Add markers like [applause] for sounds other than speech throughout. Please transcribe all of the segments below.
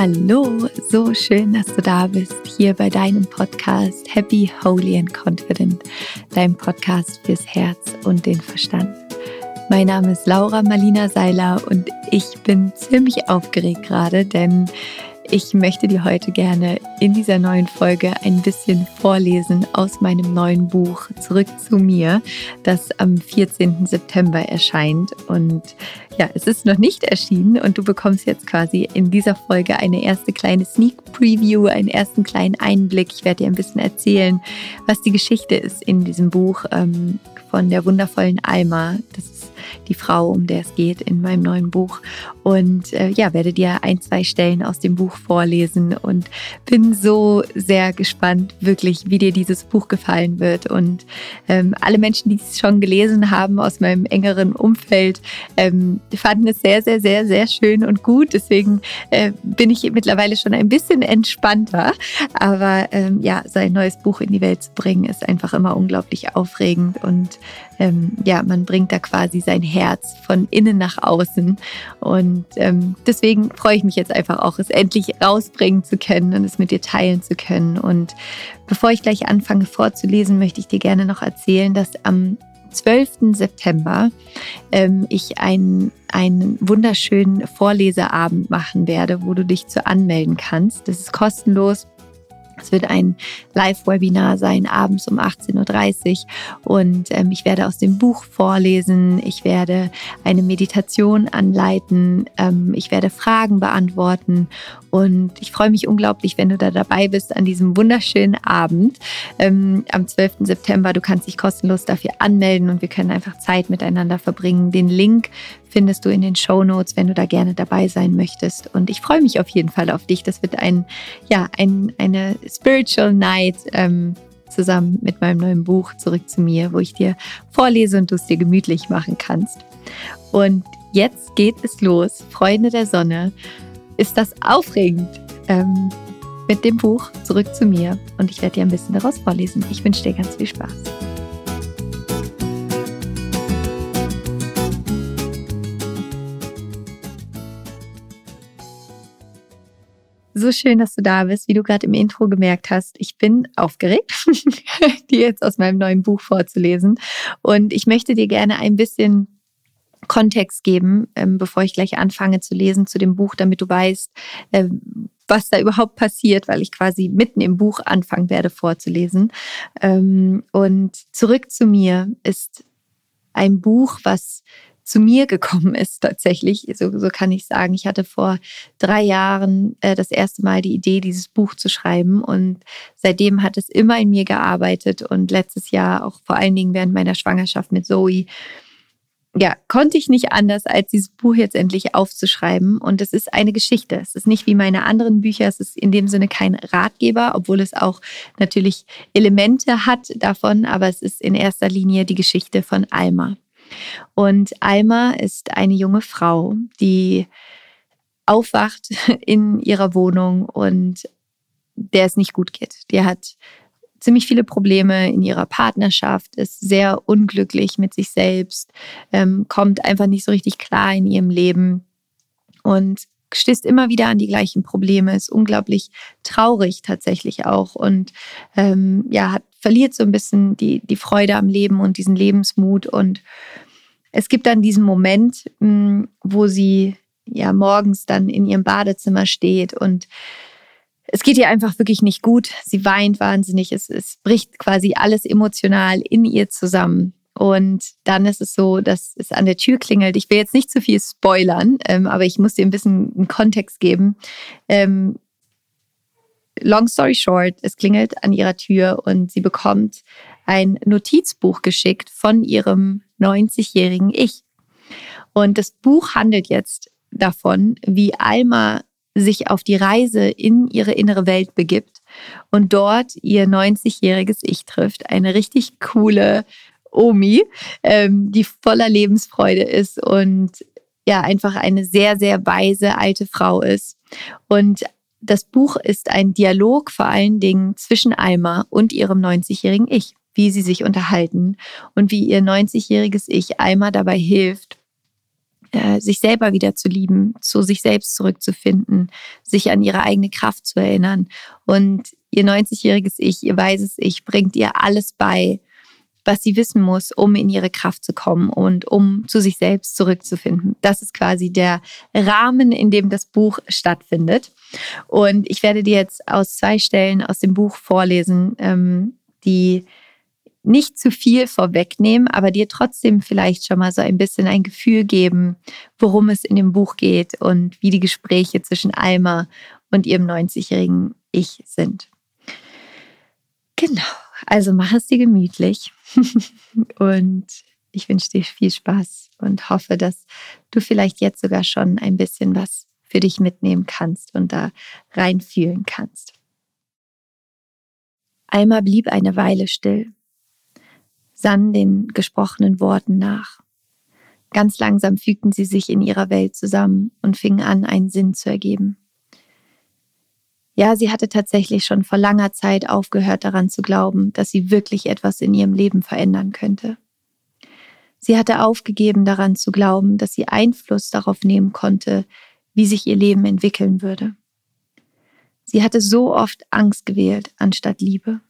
Hallo, so schön, dass du da bist, hier bei deinem Podcast Happy, Holy and Confident, deinem Podcast fürs Herz und den Verstand. Mein Name ist Laura Marlina Seiler und ich bin ziemlich aufgeregt gerade, denn ich möchte dir heute gerne in dieser neuen Folge ein bisschen vorlesen aus meinem neuen Buch Zurück zu mir, das am 14. September erscheint. Und ja, es ist noch nicht erschienen und du bekommst jetzt quasi in dieser Folge eine erste kleine Sneak Preview, einen ersten kleinen Einblick. Ich werde dir ein bisschen erzählen, was die Geschichte ist in diesem Buch ähm, von der wundervollen Alma. Das die Frau, um der es geht in meinem neuen Buch. Und äh, ja, werde dir ein, zwei Stellen aus dem Buch vorlesen und bin so sehr gespannt, wirklich, wie dir dieses Buch gefallen wird. Und ähm, alle Menschen, die es schon gelesen haben aus meinem engeren Umfeld, ähm, fanden es sehr, sehr, sehr, sehr schön und gut. Deswegen äh, bin ich mittlerweile schon ein bisschen entspannter. Aber ähm, ja, so ein neues Buch in die Welt zu bringen, ist einfach immer unglaublich aufregend und ähm, ja, man bringt da quasi sein Herz von innen nach außen. Und ähm, deswegen freue ich mich jetzt einfach auch, es endlich rausbringen zu können und es mit dir teilen zu können. Und bevor ich gleich anfange vorzulesen, möchte ich dir gerne noch erzählen, dass am 12. September ähm, ich einen, einen wunderschönen Vorleseabend machen werde, wo du dich zu anmelden kannst. Das ist kostenlos. Es wird ein Live-Webinar sein, abends um 18.30 Uhr. Und ähm, ich werde aus dem Buch vorlesen. Ich werde eine Meditation anleiten. Ähm, ich werde Fragen beantworten. Und ich freue mich unglaublich, wenn du da dabei bist an diesem wunderschönen Abend ähm, am 12. September. Du kannst dich kostenlos dafür anmelden und wir können einfach Zeit miteinander verbringen. Den Link findest du in den Show Notes, wenn du da gerne dabei sein möchtest. Und ich freue mich auf jeden Fall auf dich. Das wird ein, ja, ein, eine Spiritual Night ähm, zusammen mit meinem neuen Buch Zurück zu mir, wo ich dir vorlese und du es dir gemütlich machen kannst. Und jetzt geht es los. Freunde der Sonne, ist das aufregend. Ähm, mit dem Buch Zurück zu mir und ich werde dir ein bisschen daraus vorlesen. Ich wünsche dir ganz viel Spaß. So schön, dass du da bist, wie du gerade im Intro gemerkt hast. Ich bin aufgeregt, [laughs] dir jetzt aus meinem neuen Buch vorzulesen. Und ich möchte dir gerne ein bisschen Kontext geben, ähm, bevor ich gleich anfange zu lesen zu dem Buch, damit du weißt, äh, was da überhaupt passiert, weil ich quasi mitten im Buch anfangen werde vorzulesen. Ähm, und zurück zu mir ist ein Buch, was zu mir gekommen ist tatsächlich. So, so kann ich sagen. Ich hatte vor drei Jahren äh, das erste Mal die Idee, dieses Buch zu schreiben und seitdem hat es immer in mir gearbeitet und letztes Jahr auch vor allen Dingen während meiner Schwangerschaft mit Zoe ja, konnte ich nicht anders, als dieses Buch jetzt endlich aufzuschreiben. Und es ist eine Geschichte. Es ist nicht wie meine anderen Bücher. Es ist in dem Sinne kein Ratgeber, obwohl es auch natürlich Elemente hat davon. Aber es ist in erster Linie die Geschichte von Alma. Und Alma ist eine junge Frau, die aufwacht [laughs] in ihrer Wohnung und der es nicht gut geht. Die hat ziemlich viele Probleme in ihrer Partnerschaft, ist sehr unglücklich mit sich selbst, ähm, kommt einfach nicht so richtig klar in ihrem Leben und stößt immer wieder an die gleichen Probleme, ist unglaublich traurig tatsächlich auch und ähm, ja, hat, verliert so ein bisschen die, die Freude am Leben und diesen Lebensmut. Und es gibt dann diesen Moment, hm, wo sie ja morgens dann in ihrem Badezimmer steht und es geht ihr einfach wirklich nicht gut. Sie weint wahnsinnig. Es, es bricht quasi alles emotional in ihr zusammen. Und dann ist es so, dass es an der Tür klingelt. Ich will jetzt nicht zu viel spoilern, ähm, aber ich muss dir ein bisschen einen Kontext geben. Ähm, long story short, es klingelt an ihrer Tür und sie bekommt ein Notizbuch geschickt von ihrem 90-jährigen Ich. Und das Buch handelt jetzt davon, wie Alma sich auf die Reise in ihre innere Welt begibt und dort ihr 90-jähriges Ich trifft. Eine richtig coole Omi, ähm, die voller Lebensfreude ist und ja, einfach eine sehr, sehr weise alte Frau ist. Und das Buch ist ein Dialog vor allen Dingen zwischen Alma und ihrem 90-jährigen Ich, wie sie sich unterhalten und wie ihr 90-jähriges Ich Alma dabei hilft, äh, sich selber wieder zu lieben, zu sich selbst zurückzufinden, sich an ihre eigene Kraft zu erinnern. Und ihr 90-jähriges Ich, ihr weißes Ich, bringt ihr alles bei, was sie wissen muss, um in ihre Kraft zu kommen und um zu sich selbst zurückzufinden. Das ist quasi der Rahmen, in dem das Buch stattfindet. Und ich werde dir jetzt aus zwei Stellen aus dem Buch vorlesen, ähm, die nicht zu viel vorwegnehmen, aber dir trotzdem vielleicht schon mal so ein bisschen ein Gefühl geben, worum es in dem Buch geht und wie die Gespräche zwischen Alma und ihrem 90-jährigen Ich sind. Genau, also mach es dir gemütlich [laughs] und ich wünsche dir viel Spaß und hoffe, dass du vielleicht jetzt sogar schon ein bisschen was für dich mitnehmen kannst und da reinfühlen kannst. Alma blieb eine Weile still sann den gesprochenen Worten nach. Ganz langsam fügten sie sich in ihrer Welt zusammen und fingen an, einen Sinn zu ergeben. Ja, sie hatte tatsächlich schon vor langer Zeit aufgehört daran zu glauben, dass sie wirklich etwas in ihrem Leben verändern könnte. Sie hatte aufgegeben daran zu glauben, dass sie Einfluss darauf nehmen konnte, wie sich ihr Leben entwickeln würde. Sie hatte so oft Angst gewählt anstatt Liebe.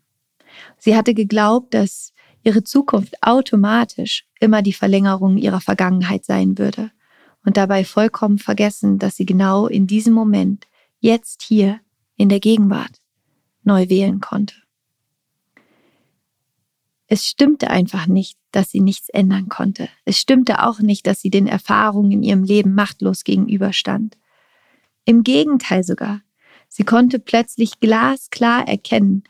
Sie hatte geglaubt, dass ihre Zukunft automatisch immer die Verlängerung ihrer Vergangenheit sein würde und dabei vollkommen vergessen, dass sie genau in diesem Moment, jetzt hier, in der Gegenwart, neu wählen konnte. Es stimmte einfach nicht, dass sie nichts ändern konnte. Es stimmte auch nicht, dass sie den Erfahrungen in ihrem Leben machtlos gegenüberstand. Im Gegenteil sogar. Sie konnte plötzlich glasklar erkennen,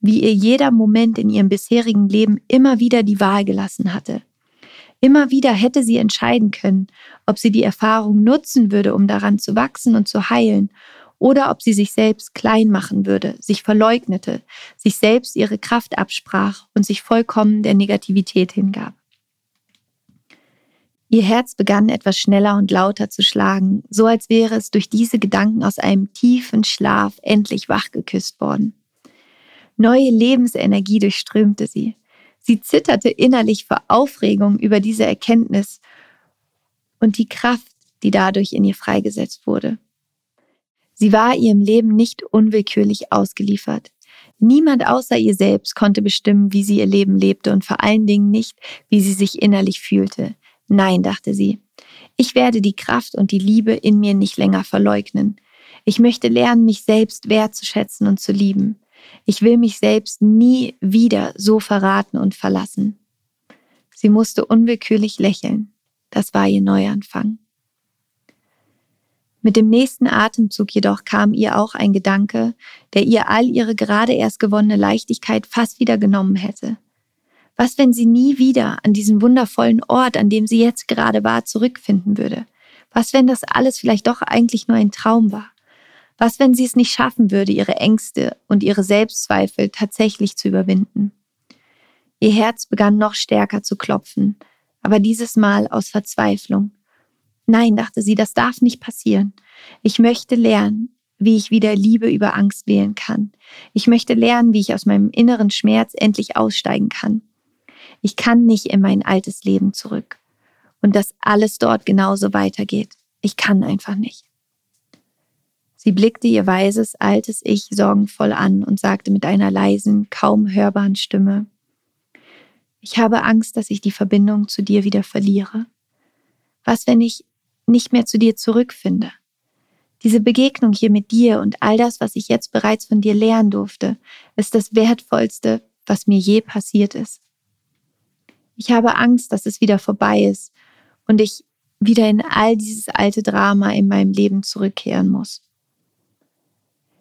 wie ihr jeder Moment in ihrem bisherigen Leben immer wieder die Wahl gelassen hatte. Immer wieder hätte sie entscheiden können, ob sie die Erfahrung nutzen würde, um daran zu wachsen und zu heilen, oder ob sie sich selbst klein machen würde, sich verleugnete, sich selbst ihre Kraft absprach und sich vollkommen der Negativität hingab. Ihr Herz begann etwas schneller und lauter zu schlagen, so als wäre es durch diese Gedanken aus einem tiefen Schlaf endlich wachgeküsst worden. Neue Lebensenergie durchströmte sie. Sie zitterte innerlich vor Aufregung über diese Erkenntnis und die Kraft, die dadurch in ihr freigesetzt wurde. Sie war ihrem Leben nicht unwillkürlich ausgeliefert. Niemand außer ihr selbst konnte bestimmen, wie sie ihr Leben lebte und vor allen Dingen nicht, wie sie sich innerlich fühlte. Nein, dachte sie, ich werde die Kraft und die Liebe in mir nicht länger verleugnen. Ich möchte lernen, mich selbst wertzuschätzen und zu lieben. Ich will mich selbst nie wieder so verraten und verlassen. Sie musste unwillkürlich lächeln. Das war ihr Neuanfang. Mit dem nächsten Atemzug jedoch kam ihr auch ein Gedanke, der ihr all ihre gerade erst gewonnene Leichtigkeit fast wieder genommen hätte. Was, wenn sie nie wieder an diesen wundervollen Ort, an dem sie jetzt gerade war, zurückfinden würde? Was, wenn das alles vielleicht doch eigentlich nur ein Traum war? Was, wenn sie es nicht schaffen würde, ihre Ängste und ihre Selbstzweifel tatsächlich zu überwinden? Ihr Herz begann noch stärker zu klopfen, aber dieses Mal aus Verzweiflung. Nein, dachte sie, das darf nicht passieren. Ich möchte lernen, wie ich wieder Liebe über Angst wählen kann. Ich möchte lernen, wie ich aus meinem inneren Schmerz endlich aussteigen kann. Ich kann nicht in mein altes Leben zurück. Und dass alles dort genauso weitergeht. Ich kann einfach nicht. Sie blickte ihr weises, altes Ich sorgenvoll an und sagte mit einer leisen, kaum hörbaren Stimme, ich habe Angst, dass ich die Verbindung zu dir wieder verliere. Was, wenn ich nicht mehr zu dir zurückfinde? Diese Begegnung hier mit dir und all das, was ich jetzt bereits von dir lernen durfte, ist das Wertvollste, was mir je passiert ist. Ich habe Angst, dass es wieder vorbei ist und ich wieder in all dieses alte Drama in meinem Leben zurückkehren muss.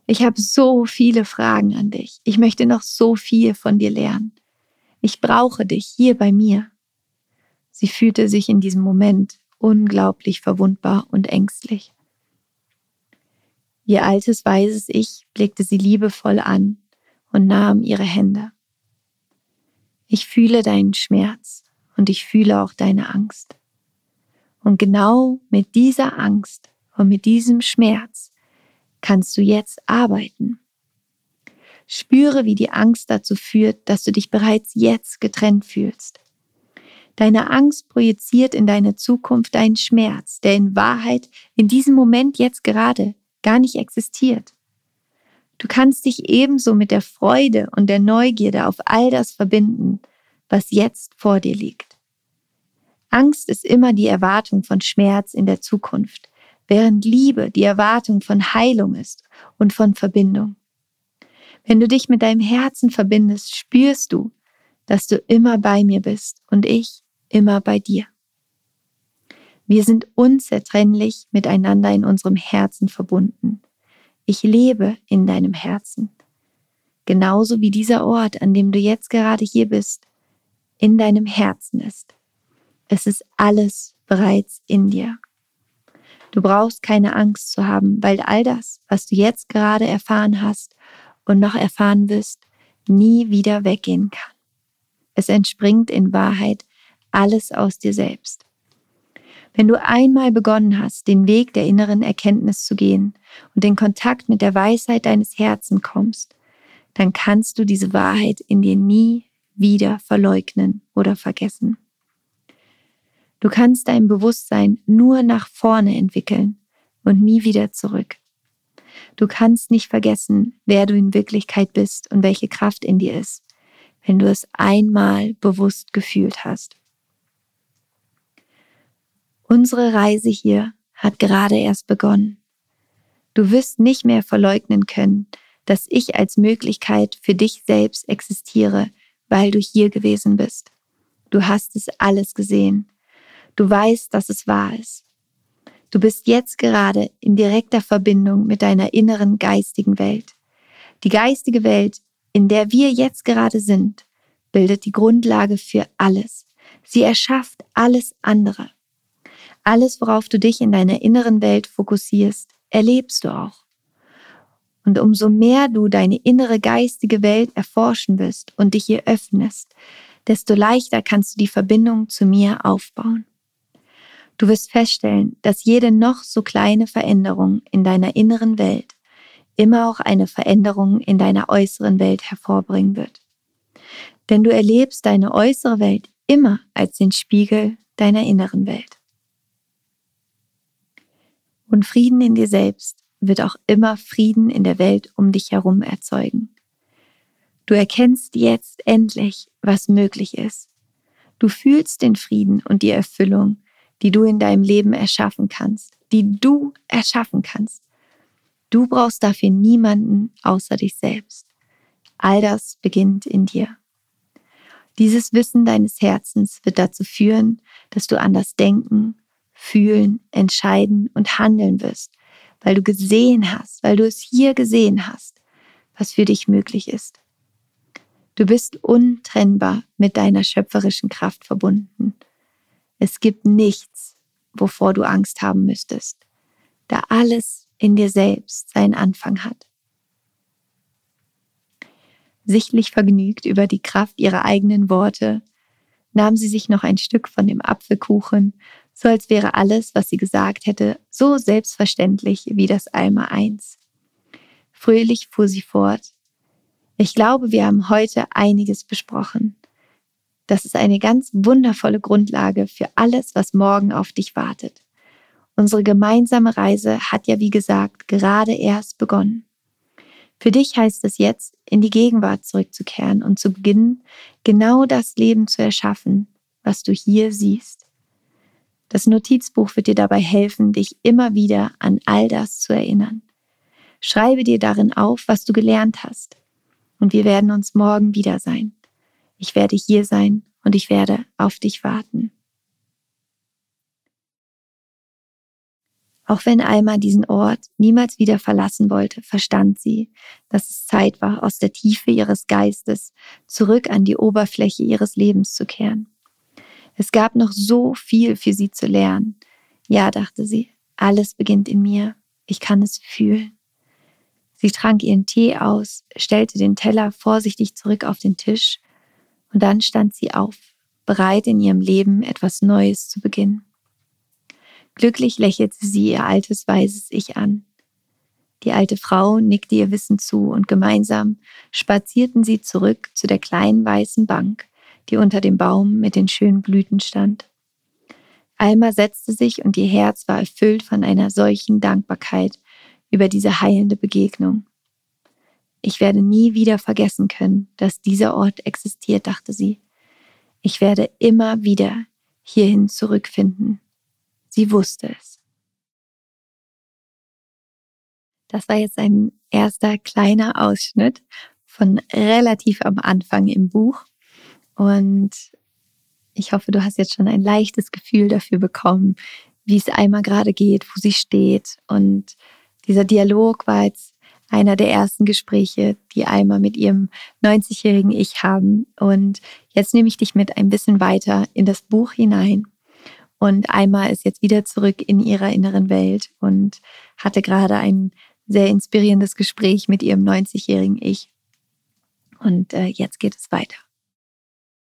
Ich habe so viele Fragen an dich. Ich möchte noch so viel von dir lernen. Ich brauche dich hier bei mir. Sie fühlte sich in diesem Moment unglaublich verwundbar und ängstlich. Ihr altes weises Ich blickte sie liebevoll an und nahm ihre Hände. Ich fühle deinen Schmerz und ich fühle auch deine Angst. Und genau mit dieser Angst und mit diesem Schmerz kannst du jetzt arbeiten. Spüre, wie die Angst dazu führt, dass du dich bereits jetzt getrennt fühlst. Deine Angst projiziert in deine Zukunft deinen Schmerz, der in Wahrheit in diesem Moment jetzt gerade gar nicht existiert. Du kannst dich ebenso mit der Freude und der Neugierde auf all das verbinden, was jetzt vor dir liegt. Angst ist immer die Erwartung von Schmerz in der Zukunft, während Liebe die Erwartung von Heilung ist und von Verbindung. Wenn du dich mit deinem Herzen verbindest, spürst du, dass du immer bei mir bist und ich immer bei dir. Wir sind unzertrennlich miteinander in unserem Herzen verbunden. Ich lebe in deinem Herzen. Genauso wie dieser Ort, an dem du jetzt gerade hier bist, in deinem Herzen ist. Es ist alles bereits in dir. Du brauchst keine Angst zu haben, weil all das, was du jetzt gerade erfahren hast und noch erfahren wirst, nie wieder weggehen kann. Es entspringt in Wahrheit alles aus dir selbst. Wenn du einmal begonnen hast, den Weg der inneren Erkenntnis zu gehen und in Kontakt mit der Weisheit deines Herzens kommst, dann kannst du diese Wahrheit in dir nie wieder verleugnen oder vergessen. Du kannst dein Bewusstsein nur nach vorne entwickeln und nie wieder zurück. Du kannst nicht vergessen, wer du in Wirklichkeit bist und welche Kraft in dir ist, wenn du es einmal bewusst gefühlt hast. Unsere Reise hier hat gerade erst begonnen. Du wirst nicht mehr verleugnen können, dass ich als Möglichkeit für dich selbst existiere, weil du hier gewesen bist. Du hast es alles gesehen. Du weißt, dass es wahr ist. Du bist jetzt gerade in direkter Verbindung mit deiner inneren geistigen Welt. Die geistige Welt, in der wir jetzt gerade sind, bildet die Grundlage für alles. Sie erschafft alles andere. Alles, worauf du dich in deiner inneren Welt fokussierst, erlebst du auch. Und umso mehr du deine innere geistige Welt erforschen wirst und dich ihr öffnest, desto leichter kannst du die Verbindung zu mir aufbauen. Du wirst feststellen, dass jede noch so kleine Veränderung in deiner inneren Welt immer auch eine Veränderung in deiner äußeren Welt hervorbringen wird. Denn du erlebst deine äußere Welt immer als den Spiegel deiner inneren Welt. Und Frieden in dir selbst wird auch immer Frieden in der Welt um dich herum erzeugen. Du erkennst jetzt endlich, was möglich ist. Du fühlst den Frieden und die Erfüllung, die du in deinem Leben erschaffen kannst, die du erschaffen kannst. Du brauchst dafür niemanden außer dich selbst. All das beginnt in dir. Dieses Wissen deines Herzens wird dazu führen, dass du anders denken, fühlen, entscheiden und handeln wirst, weil du gesehen hast, weil du es hier gesehen hast, was für dich möglich ist. Du bist untrennbar mit deiner schöpferischen Kraft verbunden. Es gibt nichts, wovor du Angst haben müsstest, da alles in dir selbst seinen Anfang hat. Sichtlich vergnügt über die Kraft ihrer eigenen Worte, nahm sie sich noch ein Stück von dem Apfelkuchen so als wäre alles, was sie gesagt hätte, so selbstverständlich wie das 1. Fröhlich fuhr sie fort. Ich glaube, wir haben heute einiges besprochen. Das ist eine ganz wundervolle Grundlage für alles, was morgen auf dich wartet. Unsere gemeinsame Reise hat ja, wie gesagt, gerade erst begonnen. Für dich heißt es jetzt, in die Gegenwart zurückzukehren und zu beginnen, genau das Leben zu erschaffen, was du hier siehst. Das Notizbuch wird dir dabei helfen, dich immer wieder an all das zu erinnern. Schreibe dir darin auf, was du gelernt hast. Und wir werden uns morgen wieder sein. Ich werde hier sein und ich werde auf dich warten. Auch wenn Alma diesen Ort niemals wieder verlassen wollte, verstand sie, dass es Zeit war, aus der Tiefe ihres Geistes zurück an die Oberfläche ihres Lebens zu kehren. Es gab noch so viel für sie zu lernen. Ja, dachte sie, alles beginnt in mir. Ich kann es fühlen. Sie trank ihren Tee aus, stellte den Teller vorsichtig zurück auf den Tisch und dann stand sie auf, bereit in ihrem Leben etwas Neues zu beginnen. Glücklich lächelte sie ihr altes weißes Ich an. Die alte Frau nickte ihr Wissen zu und gemeinsam spazierten sie zurück zu der kleinen weißen Bank, die unter dem Baum mit den schönen Blüten stand. Alma setzte sich und ihr Herz war erfüllt von einer solchen Dankbarkeit über diese heilende Begegnung. Ich werde nie wieder vergessen können, dass dieser Ort existiert, dachte sie. Ich werde immer wieder hierhin zurückfinden. Sie wusste es. Das war jetzt ein erster kleiner Ausschnitt von relativ am Anfang im Buch. Und ich hoffe, du hast jetzt schon ein leichtes Gefühl dafür bekommen, wie es einmal gerade geht, wo sie steht. Und dieser Dialog war jetzt einer der ersten Gespräche, die Alma mit ihrem 90-jährigen Ich haben. Und jetzt nehme ich dich mit ein bisschen weiter in das Buch hinein. Und Alma ist jetzt wieder zurück in ihrer inneren Welt und hatte gerade ein sehr inspirierendes Gespräch mit ihrem 90-jährigen Ich. Und äh, jetzt geht es weiter.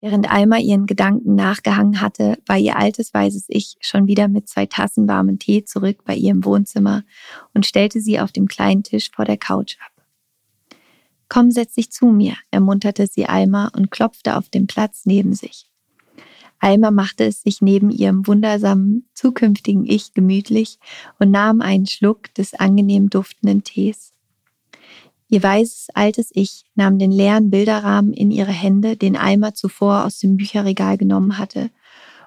Während Alma ihren Gedanken nachgehangen hatte, war ihr altes weißes Ich schon wieder mit zwei Tassen warmen Tee zurück bei ihr im Wohnzimmer und stellte sie auf dem kleinen Tisch vor der Couch ab. Komm, setz dich zu mir, ermunterte sie Alma und klopfte auf den Platz neben sich. Alma machte es sich neben ihrem wundersamen zukünftigen Ich gemütlich und nahm einen Schluck des angenehm duftenden Tees. Ihr weißes, altes Ich nahm den leeren Bilderrahmen in ihre Hände, den Eimer zuvor aus dem Bücherregal genommen hatte,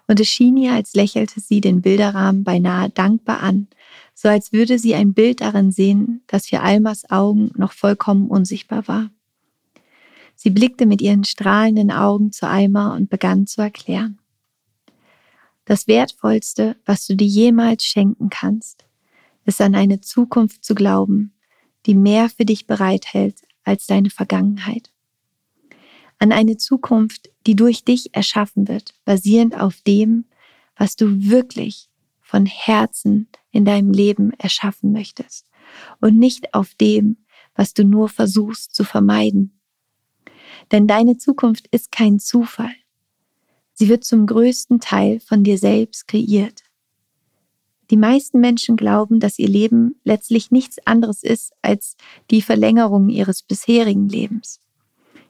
und es schien ihr, als lächelte sie den Bilderrahmen beinahe dankbar an, so als würde sie ein Bild darin sehen, das für Almas Augen noch vollkommen unsichtbar war. Sie blickte mit ihren strahlenden Augen zu Eimer und begann zu erklären. Das Wertvollste, was du dir jemals schenken kannst, ist an eine Zukunft zu glauben, die mehr für dich bereithält als deine Vergangenheit. An eine Zukunft, die durch dich erschaffen wird, basierend auf dem, was du wirklich von Herzen in deinem Leben erschaffen möchtest und nicht auf dem, was du nur versuchst zu vermeiden. Denn deine Zukunft ist kein Zufall. Sie wird zum größten Teil von dir selbst kreiert. Die meisten Menschen glauben, dass ihr Leben letztlich nichts anderes ist als die Verlängerung ihres bisherigen Lebens.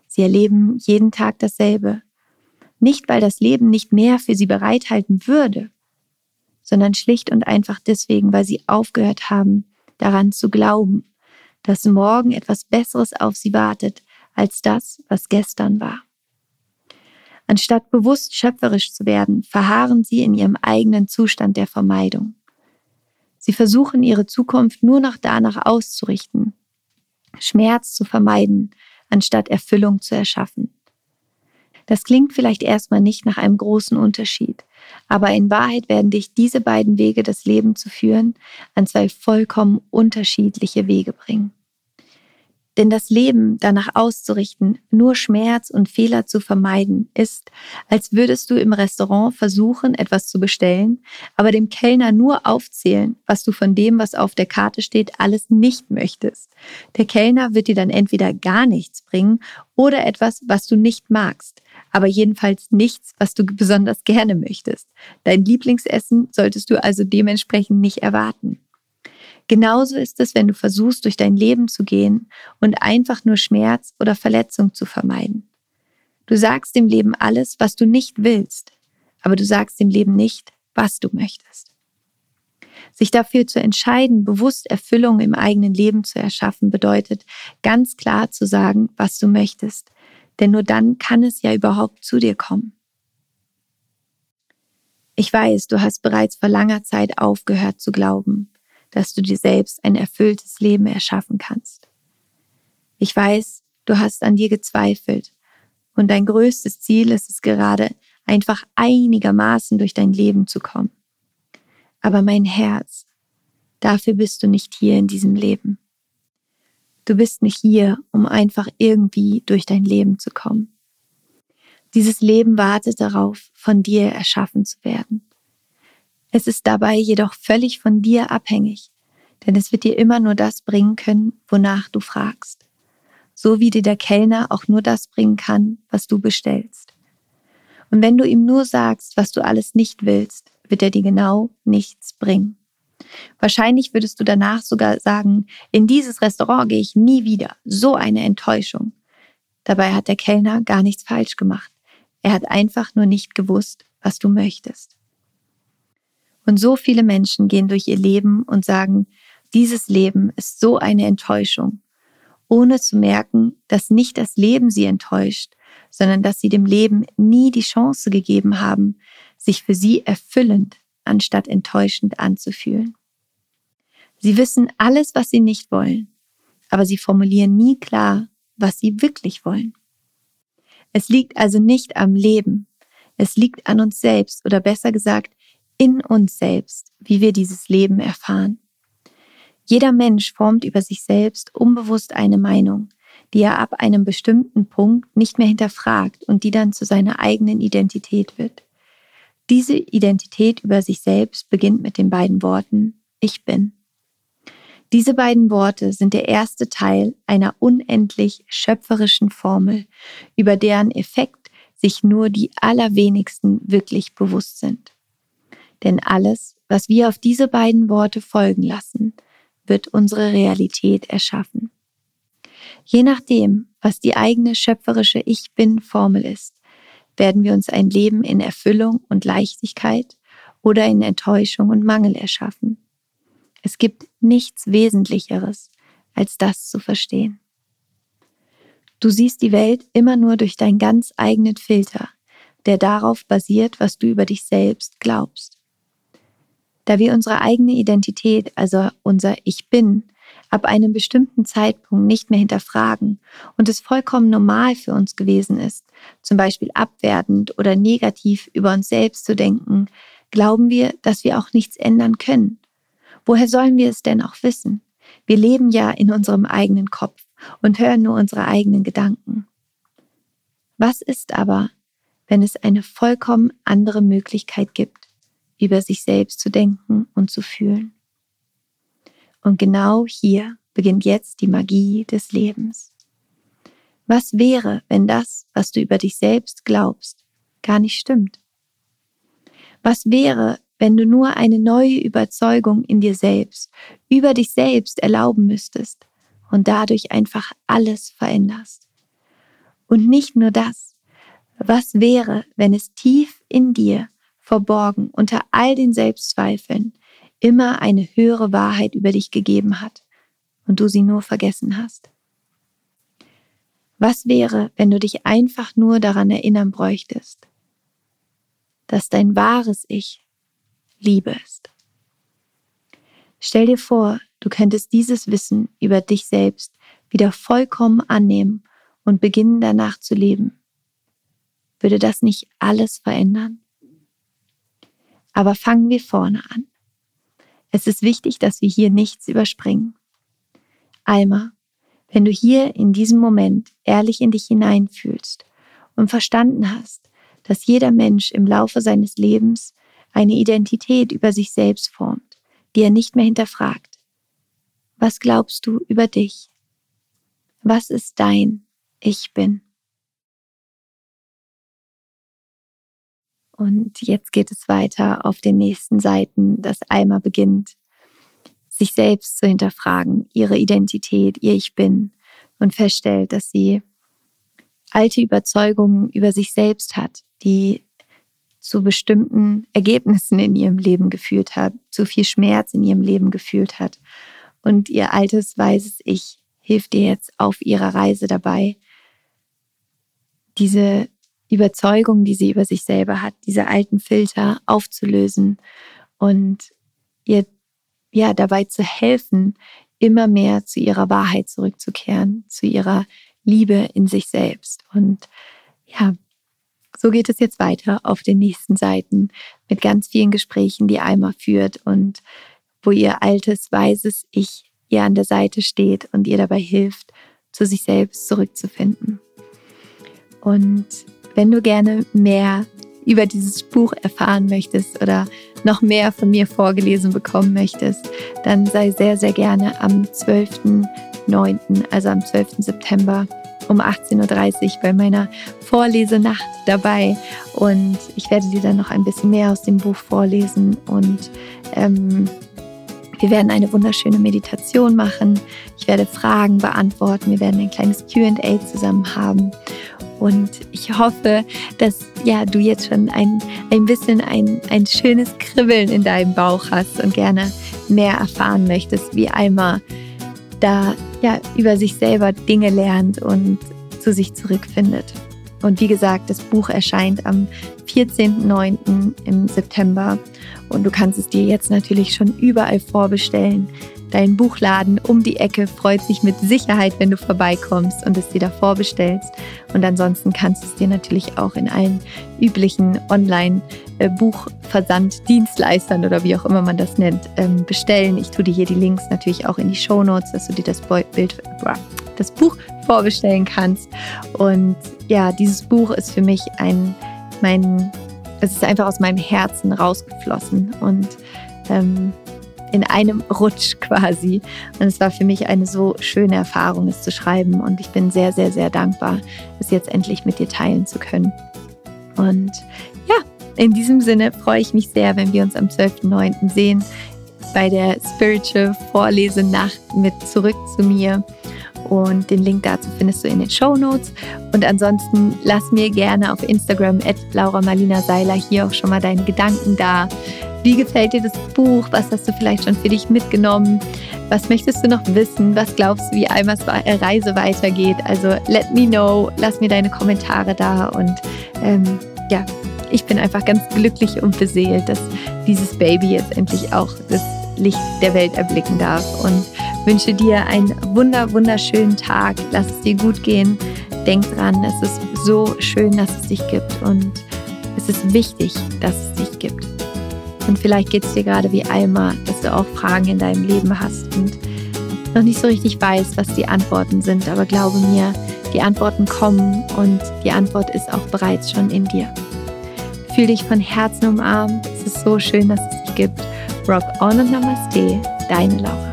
Sie erleben jeden Tag dasselbe. Nicht, weil das Leben nicht mehr für sie bereithalten würde, sondern schlicht und einfach deswegen, weil sie aufgehört haben, daran zu glauben, dass morgen etwas Besseres auf sie wartet als das, was gestern war. Anstatt bewusst schöpferisch zu werden, verharren sie in ihrem eigenen Zustand der Vermeidung. Sie versuchen ihre Zukunft nur noch danach auszurichten, Schmerz zu vermeiden, anstatt Erfüllung zu erschaffen. Das klingt vielleicht erstmal nicht nach einem großen Unterschied, aber in Wahrheit werden dich diese beiden Wege, das Leben zu führen, an zwei vollkommen unterschiedliche Wege bringen. Denn das Leben danach auszurichten, nur Schmerz und Fehler zu vermeiden, ist, als würdest du im Restaurant versuchen, etwas zu bestellen, aber dem Kellner nur aufzählen, was du von dem, was auf der Karte steht, alles nicht möchtest. Der Kellner wird dir dann entweder gar nichts bringen oder etwas, was du nicht magst, aber jedenfalls nichts, was du besonders gerne möchtest. Dein Lieblingsessen solltest du also dementsprechend nicht erwarten. Genauso ist es, wenn du versuchst, durch dein Leben zu gehen und einfach nur Schmerz oder Verletzung zu vermeiden. Du sagst dem Leben alles, was du nicht willst, aber du sagst dem Leben nicht, was du möchtest. Sich dafür zu entscheiden, bewusst Erfüllung im eigenen Leben zu erschaffen, bedeutet ganz klar zu sagen, was du möchtest, denn nur dann kann es ja überhaupt zu dir kommen. Ich weiß, du hast bereits vor langer Zeit aufgehört zu glauben, dass du dir selbst ein erfülltes Leben erschaffen kannst. Ich weiß, du hast an dir gezweifelt und dein größtes Ziel ist es gerade, einfach einigermaßen durch dein Leben zu kommen. Aber mein Herz, dafür bist du nicht hier in diesem Leben. Du bist nicht hier, um einfach irgendwie durch dein Leben zu kommen. Dieses Leben wartet darauf, von dir erschaffen zu werden. Es ist dabei jedoch völlig von dir abhängig, denn es wird dir immer nur das bringen können, wonach du fragst. So wie dir der Kellner auch nur das bringen kann, was du bestellst. Und wenn du ihm nur sagst, was du alles nicht willst, wird er dir genau nichts bringen. Wahrscheinlich würdest du danach sogar sagen, in dieses Restaurant gehe ich nie wieder. So eine Enttäuschung. Dabei hat der Kellner gar nichts falsch gemacht. Er hat einfach nur nicht gewusst, was du möchtest. Und so viele Menschen gehen durch ihr Leben und sagen, dieses Leben ist so eine Enttäuschung, ohne zu merken, dass nicht das Leben sie enttäuscht, sondern dass sie dem Leben nie die Chance gegeben haben, sich für sie erfüllend anstatt enttäuschend anzufühlen. Sie wissen alles, was sie nicht wollen, aber sie formulieren nie klar, was sie wirklich wollen. Es liegt also nicht am Leben, es liegt an uns selbst oder besser gesagt in uns selbst, wie wir dieses Leben erfahren. Jeder Mensch formt über sich selbst unbewusst eine Meinung, die er ab einem bestimmten Punkt nicht mehr hinterfragt und die dann zu seiner eigenen Identität wird. Diese Identität über sich selbst beginnt mit den beiden Worten Ich bin. Diese beiden Worte sind der erste Teil einer unendlich schöpferischen Formel, über deren Effekt sich nur die allerwenigsten wirklich bewusst sind. Denn alles, was wir auf diese beiden Worte folgen lassen, wird unsere Realität erschaffen. Je nachdem, was die eigene schöpferische Ich bin Formel ist, werden wir uns ein Leben in Erfüllung und Leichtigkeit oder in Enttäuschung und Mangel erschaffen. Es gibt nichts Wesentlicheres, als das zu verstehen. Du siehst die Welt immer nur durch deinen ganz eigenen Filter, der darauf basiert, was du über dich selbst glaubst. Da wir unsere eigene Identität, also unser Ich bin, ab einem bestimmten Zeitpunkt nicht mehr hinterfragen und es vollkommen normal für uns gewesen ist, zum Beispiel abwertend oder negativ über uns selbst zu denken, glauben wir, dass wir auch nichts ändern können Woher sollen wir es denn auch wissen? Wir leben ja in unserem eigenen Kopf und hören nur unsere eigenen Gedanken. Was ist aber, wenn es eine vollkommen andere Möglichkeit gibt, über sich selbst zu denken und zu fühlen? Und genau hier beginnt jetzt die Magie des Lebens. Was wäre, wenn das, was du über dich selbst glaubst, gar nicht stimmt? Was wäre, wenn du nur eine neue Überzeugung in dir selbst, über dich selbst erlauben müsstest und dadurch einfach alles veränderst. Und nicht nur das. Was wäre, wenn es tief in dir, verborgen unter all den Selbstzweifeln, immer eine höhere Wahrheit über dich gegeben hat und du sie nur vergessen hast? Was wäre, wenn du dich einfach nur daran erinnern bräuchtest, dass dein wahres Ich Liebe ist. Stell dir vor, du könntest dieses Wissen über dich selbst wieder vollkommen annehmen und beginnen danach zu leben. Würde das nicht alles verändern? Aber fangen wir vorne an. Es ist wichtig, dass wir hier nichts überspringen. Alma, wenn du hier in diesem Moment ehrlich in dich hineinfühlst und verstanden hast, dass jeder Mensch im Laufe seines Lebens eine Identität über sich selbst formt, die er nicht mehr hinterfragt. Was glaubst du über dich? Was ist dein Ich bin? Und jetzt geht es weiter auf den nächsten Seiten, dass Alma beginnt, sich selbst zu hinterfragen, ihre Identität, ihr Ich bin und feststellt, dass sie alte Überzeugungen über sich selbst hat, die zu bestimmten Ergebnissen in ihrem Leben geführt hat, zu viel Schmerz in ihrem Leben geführt hat. Und ihr altes, weises Ich hilft ihr jetzt auf ihrer Reise dabei, diese Überzeugung, die sie über sich selber hat, diese alten Filter aufzulösen und ihr ja dabei zu helfen, immer mehr zu ihrer Wahrheit zurückzukehren, zu ihrer Liebe in sich selbst. Und ja, so geht es jetzt weiter auf den nächsten Seiten mit ganz vielen Gesprächen, die Alma führt und wo ihr altes, weises Ich ihr an der Seite steht und ihr dabei hilft, zu sich selbst zurückzufinden. Und wenn du gerne mehr über dieses Buch erfahren möchtest oder noch mehr von mir vorgelesen bekommen möchtest, dann sei sehr, sehr gerne am 12.09., also am 12. September, um 18.30 Uhr bei meiner Vorlesenacht dabei und ich werde dir dann noch ein bisschen mehr aus dem Buch vorlesen und ähm, Wir werden eine wunderschöne Meditation machen. Ich werde Fragen beantworten. Wir werden ein kleines QA zusammen haben. Und ich hoffe, dass ja, du jetzt schon ein, ein bisschen ein, ein schönes Kribbeln in deinem Bauch hast und gerne mehr erfahren möchtest, wie Alma da ja, über sich selber Dinge lernt und zu sich zurückfindet. Und wie gesagt, das Buch erscheint am 14.09. im September und du kannst es dir jetzt natürlich schon überall vorbestellen. Dein Buchladen um die Ecke freut sich mit Sicherheit, wenn du vorbeikommst und es dir da vorbestellst. Und ansonsten kannst du es dir natürlich auch in allen üblichen Online-Buchversanddienstleistern oder wie auch immer man das nennt, ähm, bestellen. Ich tue dir hier die Links natürlich auch in die Show Notes, dass du dir das Bild, das Buch vorbestellen kannst. Und ja, dieses Buch ist für mich ein, mein, es ist einfach aus meinem Herzen rausgeflossen und ähm, in einem Rutsch [laughs] quasi. Und es war für mich eine so schöne Erfahrung, es zu schreiben. Und ich bin sehr, sehr, sehr dankbar, es jetzt endlich mit dir teilen zu können. Und ja, in diesem Sinne freue ich mich sehr, wenn wir uns am 12.09. sehen bei der Spiritual Vorlesenacht mit Zurück zu mir. Und den Link dazu findest du in den Show Notes. Und ansonsten lass mir gerne auf Instagram at Laura Marlina Seiler hier auch schon mal deine Gedanken da. Wie gefällt dir das Buch? Was hast du vielleicht schon für dich mitgenommen? Was möchtest du noch wissen? Was glaubst du, wie Almas Reise weitergeht? Also let me know, lass mir deine Kommentare da und ähm, ja, ich bin einfach ganz glücklich und beseelt, dass dieses Baby jetzt endlich auch das Licht der Welt erblicken darf und wünsche dir einen wunder wunderschönen Tag. Lass es dir gut gehen. Denk dran, es ist so schön, dass es dich gibt und es ist wichtig, dass es dich gibt. Und vielleicht geht es dir gerade wie Alma, dass du auch Fragen in deinem Leben hast und noch nicht so richtig weißt, was die Antworten sind. Aber glaube mir, die Antworten kommen und die Antwort ist auch bereits schon in dir. Fühl dich von Herzen umarmt. Es ist so schön, dass es dich gibt. Rock on und Namaste, deine Laura.